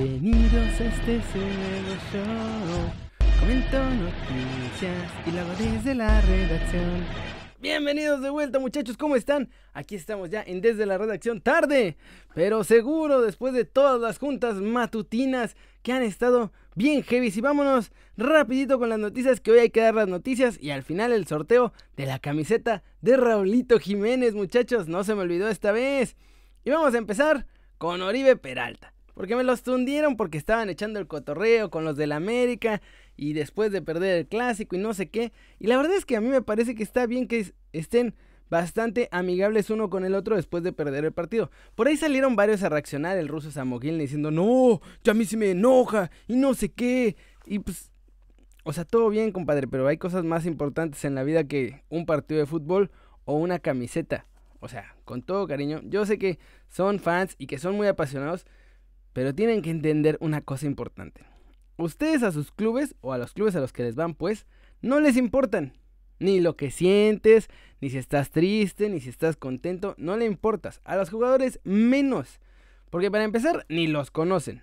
Bienvenidos a este nuevo show. Comento noticias y lo hago desde la redacción. Bienvenidos de vuelta muchachos, ¿cómo están? Aquí estamos ya en Desde la Redacción tarde, pero seguro después de todas las juntas matutinas que han estado bien heavy. Y vámonos rapidito con las noticias, que hoy hay que dar las noticias y al final el sorteo de la camiseta de Raulito Jiménez, muchachos, no se me olvidó esta vez. Y vamos a empezar con Oribe Peralta. Porque me los tundieron porque estaban echando el cotorreo con los del América y después de perder el clásico y no sé qué. Y la verdad es que a mí me parece que está bien que estén bastante amigables uno con el otro después de perder el partido. Por ahí salieron varios a reaccionar, el ruso Samogil diciendo, no, ya a mí se me enoja y no sé qué. Y pues, o sea, todo bien, compadre, pero hay cosas más importantes en la vida que un partido de fútbol o una camiseta. O sea, con todo cariño, yo sé que son fans y que son muy apasionados, pero tienen que entender una cosa importante. Ustedes a sus clubes o a los clubes a los que les van, pues, no les importan. Ni lo que sientes, ni si estás triste, ni si estás contento, no le importas. A los jugadores menos. Porque para empezar, ni los conocen.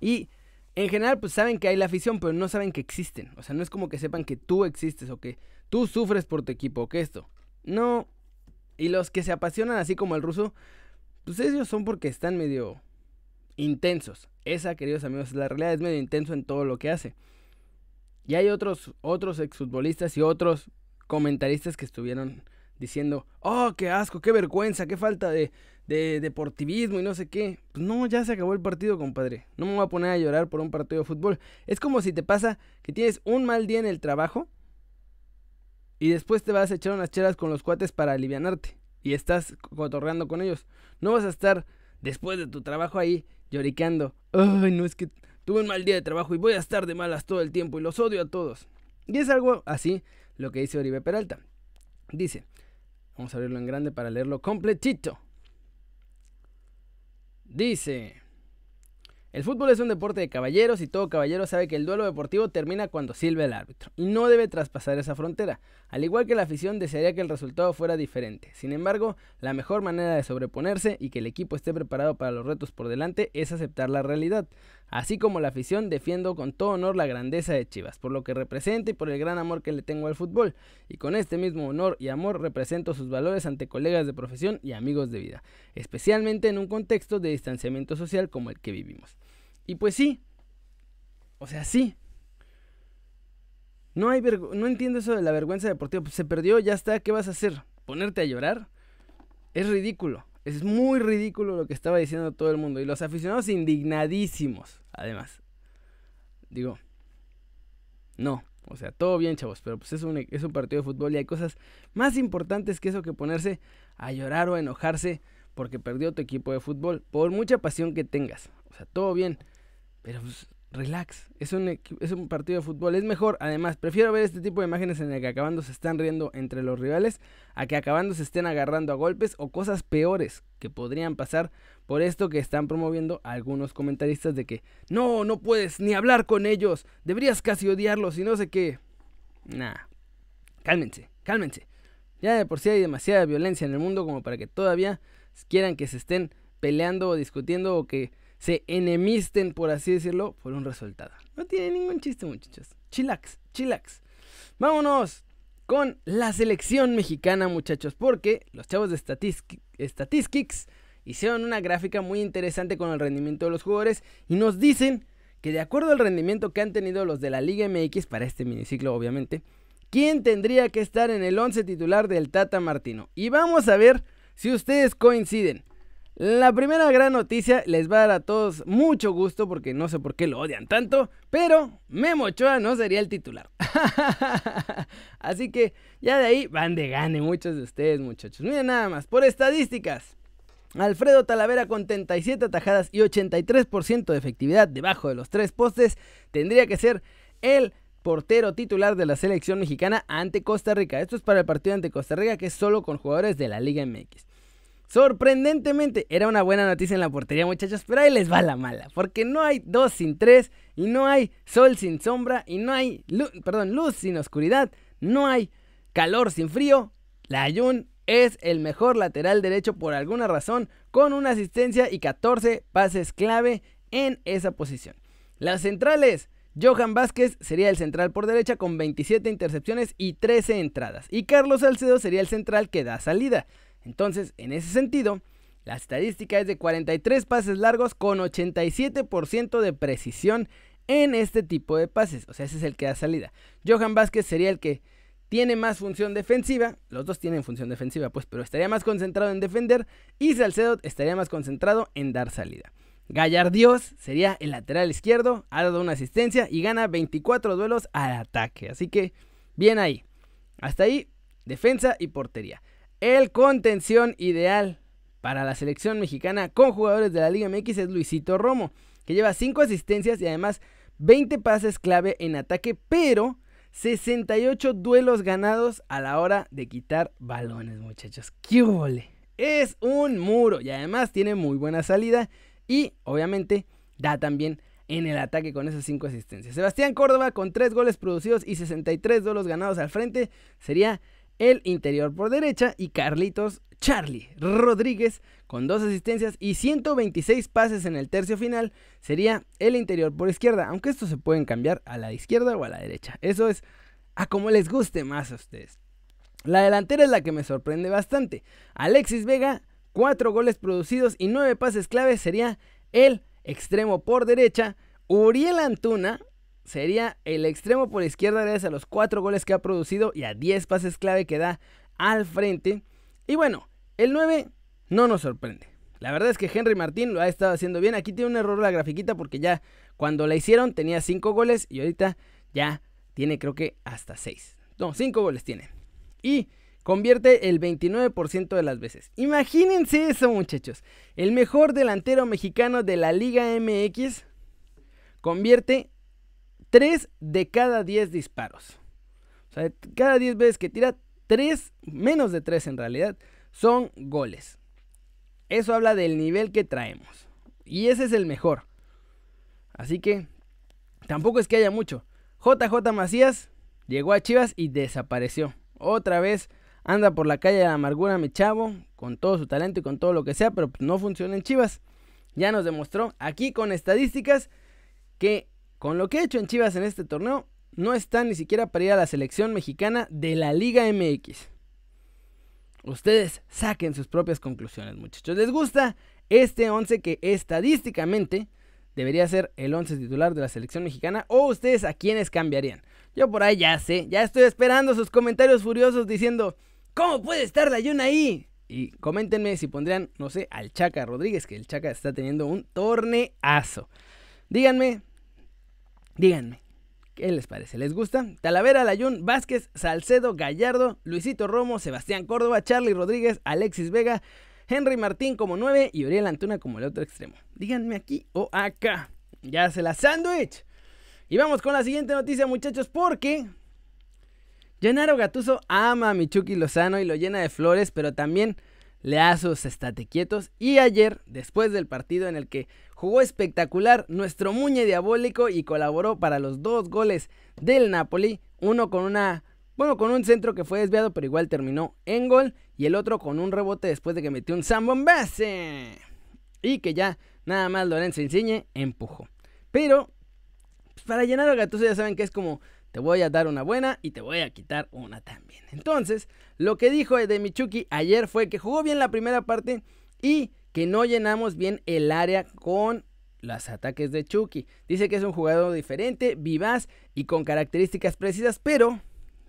Y en general, pues saben que hay la afición, pero no saben que existen. O sea, no es como que sepan que tú existes o que tú sufres por tu equipo o que esto. No. Y los que se apasionan así como el ruso, pues ellos son porque están medio intensos. Esa, queridos amigos, la realidad es medio intenso en todo lo que hace. Y hay otros, otros exfutbolistas y otros comentaristas que estuvieron diciendo, oh, qué asco, qué vergüenza, qué falta de, de deportivismo y no sé qué. Pues no, ya se acabó el partido, compadre. No me voy a poner a llorar por un partido de fútbol. Es como si te pasa que tienes un mal día en el trabajo y después te vas a echar unas chelas con los cuates para alivianarte y estás cotorreando con ellos. No vas a estar después de tu trabajo ahí lloriqueando. Ay, no es que tuve un mal día de trabajo y voy a estar de malas todo el tiempo y los odio a todos. Y es algo así lo que dice Oribe Peralta. Dice, vamos a abrirlo en grande para leerlo completito. Dice, el fútbol es un deporte de caballeros y todo caballero sabe que el duelo deportivo termina cuando silbe el árbitro y no debe traspasar esa frontera, al igual que la afición desearía que el resultado fuera diferente. Sin embargo, la mejor manera de sobreponerse y que el equipo esté preparado para los retos por delante es aceptar la realidad. Así como la afición defiendo con todo honor la grandeza de Chivas, por lo que representa y por el gran amor que le tengo al fútbol, y con este mismo honor y amor represento sus valores ante colegas de profesión y amigos de vida, especialmente en un contexto de distanciamiento social como el que vivimos. Y pues sí. O sea, sí. No hay no entiendo eso de la vergüenza deportiva. Pues se perdió, ya está, ¿qué vas a hacer? ¿Ponerte a llorar? Es ridículo. Es muy ridículo lo que estaba diciendo todo el mundo. Y los aficionados indignadísimos, además. Digo, no. O sea, todo bien, chavos, pero pues es un, es un partido de fútbol y hay cosas más importantes que eso que ponerse a llorar o a enojarse porque perdió tu equipo de fútbol, por mucha pasión que tengas. O sea, todo bien. Pero pues, relax, es un, es un partido de fútbol, es mejor. Además, prefiero ver este tipo de imágenes en el que acabando se están riendo entre los rivales a que acabando se estén agarrando a golpes o cosas peores que podrían pasar por esto que están promoviendo algunos comentaristas de que no, no puedes ni hablar con ellos, deberías casi odiarlos y no sé qué. Nah, cálmense, cálmense. Ya de por sí hay demasiada violencia en el mundo como para que todavía quieran que se estén peleando o discutiendo o que se enemisten, por así decirlo, por un resultado. No tiene ningún chiste, muchachos. Chilax, chilax. Vámonos con la selección mexicana, muchachos, porque los chavos de Statistics hicieron una gráfica muy interesante con el rendimiento de los jugadores y nos dicen que de acuerdo al rendimiento que han tenido los de la Liga MX para este miniciclo, obviamente, ¿quién tendría que estar en el 11 titular del Tata Martino? Y vamos a ver si ustedes coinciden. La primera gran noticia les va a dar a todos mucho gusto porque no sé por qué lo odian tanto, pero Memo Ochoa no sería el titular. Así que ya de ahí van de gane muchos de ustedes, muchachos. Miren nada más, por estadísticas. Alfredo Talavera con 37 atajadas y 83% de efectividad debajo de los tres postes tendría que ser el portero titular de la selección mexicana ante Costa Rica. Esto es para el partido ante Costa Rica que es solo con jugadores de la Liga MX. Sorprendentemente, era una buena noticia en la portería, muchachos, pero ahí les va la mala, porque no hay dos sin tres, y no hay sol sin sombra, y no hay luz, perdón, luz sin oscuridad, no hay calor sin frío. La Ayun es el mejor lateral derecho por alguna razón, con una asistencia y 14 pases clave en esa posición. Las centrales. Johan Vázquez sería el central por derecha con 27 intercepciones y 13 entradas. Y Carlos Salcedo sería el central que da salida. Entonces, en ese sentido, la estadística es de 43 pases largos con 87% de precisión en este tipo de pases. O sea, ese es el que da salida. Johan Vázquez sería el que tiene más función defensiva. Los dos tienen función defensiva, pues, pero estaría más concentrado en defender. Y Salcedo estaría más concentrado en dar salida. Gallardios sería el lateral izquierdo, ha dado una asistencia y gana 24 duelos al ataque. Así que, bien ahí. Hasta ahí, defensa y portería. El contención ideal para la selección mexicana con jugadores de la Liga MX es Luisito Romo, que lleva 5 asistencias y además 20 pases clave en ataque, pero 68 duelos ganados a la hora de quitar balones, muchachos. ¡Qué Es un muro y además tiene muy buena salida y obviamente da también en el ataque con esas 5 asistencias. Sebastián Córdoba con 3 goles producidos y 63 duelos ganados al frente sería el interior por derecha y Carlitos Charlie Rodríguez con 2 asistencias y 126 pases en el tercio final sería el interior por izquierda, aunque estos se pueden cambiar a la izquierda o a la derecha. Eso es a como les guste más a ustedes. La delantera es la que me sorprende bastante. Alexis Vega 4 goles producidos y 9 pases claves sería el extremo por derecha. Uriel Antuna sería el extremo por izquierda gracias a los 4 goles que ha producido y a 10 pases clave que da al frente. Y bueno, el 9 no nos sorprende. La verdad es que Henry Martín lo ha estado haciendo bien. Aquí tiene un error la grafiquita porque ya cuando la hicieron tenía 5 goles y ahorita ya tiene creo que hasta 6. No, 5 goles tiene. Y Convierte el 29% de las veces. Imagínense eso, muchachos. El mejor delantero mexicano de la Liga MX convierte 3 de cada 10 disparos. O sea, cada 10 veces que tira, 3, menos de 3 en realidad, son goles. Eso habla del nivel que traemos. Y ese es el mejor. Así que tampoco es que haya mucho. JJ Macías llegó a Chivas y desapareció. Otra vez anda por la calle de la amargura mi chavo, con todo su talento y con todo lo que sea, pero no funciona en Chivas. Ya nos demostró aquí con estadísticas que con lo que ha hecho en Chivas en este torneo, no está ni siquiera para ir a la selección mexicana de la Liga MX. Ustedes saquen sus propias conclusiones, muchachos. ¿Les gusta este 11 que estadísticamente debería ser el 11 titular de la selección mexicana? ¿O ustedes a quiénes cambiarían? Yo por ahí ya sé, ya estoy esperando sus comentarios furiosos diciendo, ¿Cómo puede estar la Yuna ahí? Y coméntenme si pondrían, no sé, al Chaca Rodríguez, que el Chaca está teniendo un torneazo. Díganme, díganme, ¿qué les parece? ¿Les gusta? Talavera, Layun, Vázquez, Salcedo, Gallardo, Luisito Romo, Sebastián Córdoba, Charlie Rodríguez, Alexis Vega, Henry Martín como 9 y Uriel Antuna como el otro extremo. Díganme aquí o acá. Ya se la sándwich. Y vamos con la siguiente noticia, muchachos, porque Gennaro Gatuso ama a Michuki Lozano y lo llena de flores, pero también le sus estatequietos. Y ayer, después del partido en el que jugó espectacular nuestro Muñe Diabólico y colaboró para los dos goles del Napoli, uno con una bueno, con un centro que fue desviado, pero igual terminó en gol. Y el otro con un rebote después de que metió un base Y que ya nada más Lorenzo Insigne empujó. Pero, pues, para llenar a Gattuso ya saben que es como te voy a dar una buena y te voy a quitar una también. Entonces, lo que dijo de Michuki ayer fue que jugó bien la primera parte y que no llenamos bien el área con los ataques de Chucky. Dice que es un jugador diferente, vivaz y con características precisas, pero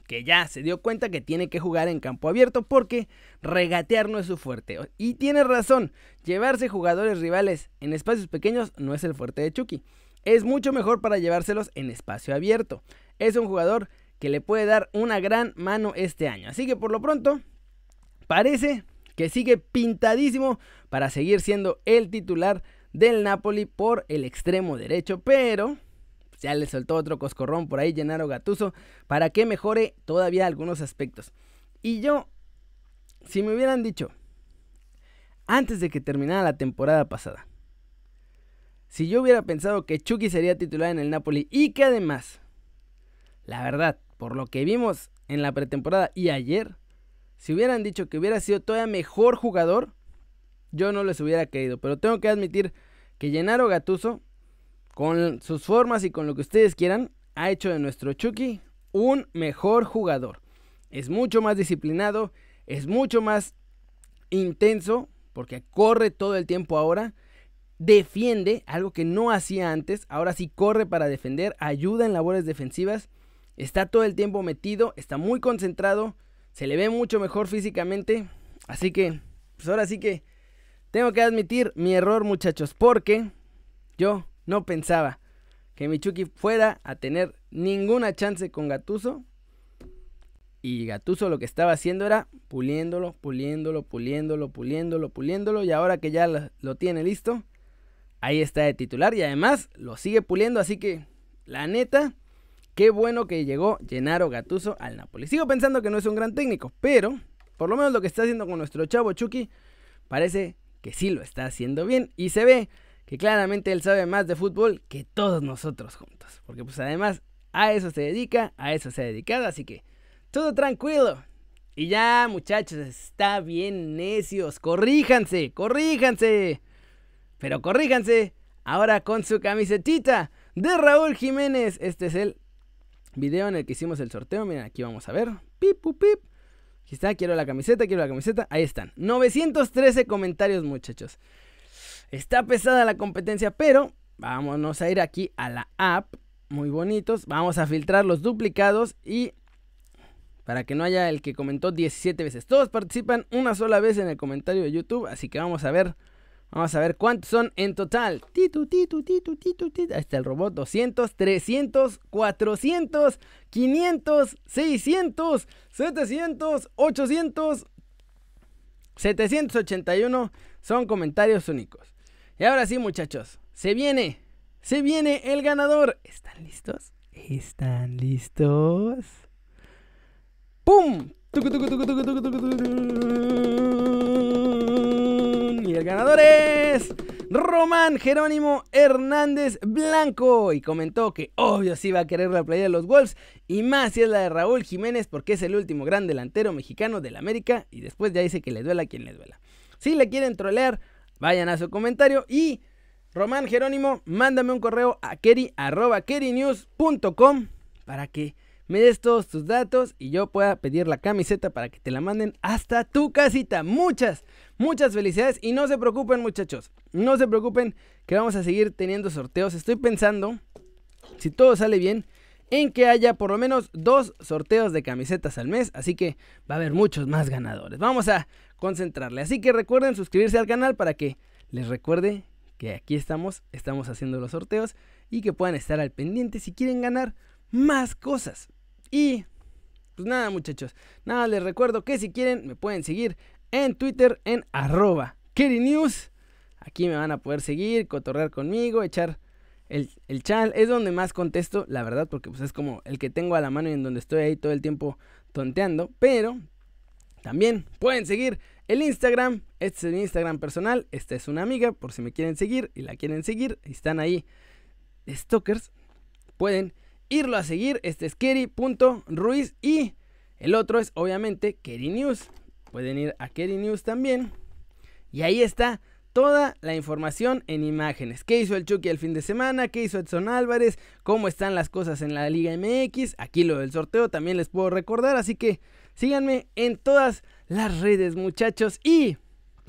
que ya se dio cuenta que tiene que jugar en campo abierto porque regatear no es su fuerte. Y tiene razón, llevarse jugadores rivales en espacios pequeños no es el fuerte de Chucky. Es mucho mejor para llevárselos en espacio abierto es un jugador que le puede dar una gran mano este año. Así que por lo pronto, parece que sigue pintadísimo para seguir siendo el titular del Napoli por el extremo derecho, pero ya le soltó otro coscorrón por ahí Gennaro Gatuso para que mejore todavía algunos aspectos. Y yo, si me hubieran dicho antes de que terminara la temporada pasada, si yo hubiera pensado que Chucky sería titular en el Napoli y que además la verdad, por lo que vimos en la pretemporada y ayer, si hubieran dicho que hubiera sido todavía mejor jugador, yo no les hubiera querido. Pero tengo que admitir que Gennaro Gatuso con sus formas y con lo que ustedes quieran, ha hecho de nuestro Chucky un mejor jugador. Es mucho más disciplinado, es mucho más intenso, porque corre todo el tiempo ahora. Defiende, algo que no hacía antes. Ahora sí corre para defender, ayuda en labores defensivas. Está todo el tiempo metido, está muy concentrado, se le ve mucho mejor físicamente. Así que, pues ahora sí que tengo que admitir mi error, muchachos, porque yo no pensaba que Michuki fuera a tener ninguna chance con Gatuso. Y Gatuso lo que estaba haciendo era puliéndolo, puliéndolo, puliéndolo, puliéndolo, puliéndolo. Y ahora que ya lo, tiene listo, ahí está de titular. Y además lo sigue puliendo. Así que, la neta, qué bueno que llegó Gennaro Gatuso al Napoli. Sigo pensando que no es un gran técnico, pero por lo menos lo que está haciendo con nuestro chavo Chucky parece que sí lo está haciendo bien. Y se ve que claramente él sabe más de fútbol que todos nosotros juntos. Porque pues además a eso se dedica, a eso se ha dedicado, así que todo tranquilo. Y ya muchachos, está bien necios, corríjanse, corríjanse. Pero corríjanse ahora con su camisetita de Raúl Jiménez. Este es el video en el que hicimos el sorteo. Miren, aquí vamos a ver. Pip, pip. Aquí está, quiero la camiseta, quiero la camiseta. Ahí están. 913 comentarios, muchachos. Está pesada la competencia, pero vámonos a ir aquí a la app. Muy bonitos. Vamos a filtrar los duplicados y para que no haya el que comentó 17 veces. Todos participan una sola vez en el comentario de YouTube, así que vamos a ver Vamos a ver cuántos son en total. Titu, titu, titu, titu, titu. Ahí está el robot. 200, 300, 400, 500, 600, 700, 800, 781. Son comentarios únicos. Y ahora sí, muchachos, se viene, se viene el ganador. ¿Están listos? ¿Están listos? ¡Pum! Y el ganador es Román Jerónimo Hernández Blanco. Y comentó que obvio sí va a querer la playa de los Wolves. Y más si es la de Raúl Jiménez porque es el último gran delantero mexicano del América. Y después ya dice que le duela a quien le duela. Si le quieren trolear, Vayan a su comentario y Román Jerónimo, mándame un correo a keri.kerinews.com para que me des todos tus datos y yo pueda pedir la camiseta para que te la manden hasta tu casita. Muchas, muchas felicidades y no se preocupen muchachos, no se preocupen que vamos a seguir teniendo sorteos. Estoy pensando, si todo sale bien, en que haya por lo menos dos sorteos de camisetas al mes, así que va a haber muchos más ganadores. Vamos a concentrarle. Así que recuerden suscribirse al canal para que les recuerde que aquí estamos, estamos haciendo los sorteos y que puedan estar al pendiente si quieren ganar más cosas. Y pues nada muchachos, nada les recuerdo que si quieren me pueden seguir en Twitter en arroba News. Aquí me van a poder seguir, cotorrear conmigo, echar el, el channel. Es donde más contesto, la verdad, porque pues es como el que tengo a la mano y en donde estoy ahí todo el tiempo tonteando. Pero también pueden seguir el Instagram. Este es el Instagram personal. Esta es una amiga, por si me quieren seguir y la quieren seguir. Están ahí stalkers. Pueden irlo a seguir. Este es Keri.ruiz y el otro es obviamente Keri News. Pueden ir a Keri News también. Y ahí está toda la información en imágenes. ¿Qué hizo el Chucky el fin de semana? ¿Qué hizo Edson Álvarez? ¿Cómo están las cosas en la Liga MX? Aquí lo del sorteo también les puedo recordar. Así que Síganme en todas las redes, muchachos. Y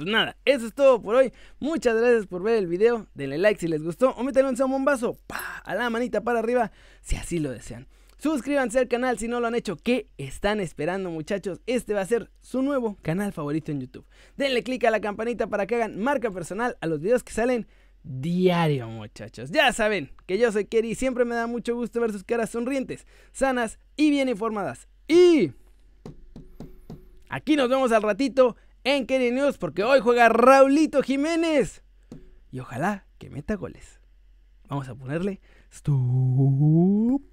pues nada, eso es todo por hoy. Muchas gracias por ver el video. Denle like si les gustó o métanle un zambombazo a la manita para arriba si así lo desean. Suscríbanse al canal si no lo han hecho. ¿Qué están esperando, muchachos? Este va a ser su nuevo canal favorito en YouTube. Denle click a la campanita para que hagan marca personal a los videos que salen diario, muchachos. Ya saben que yo soy Kerry y siempre me da mucho gusto ver sus caras sonrientes, sanas y bien informadas. Y Aquí nos vemos al ratito en Kenny News porque hoy juega Raulito Jiménez. Y ojalá que meta goles. Vamos a ponerle stop.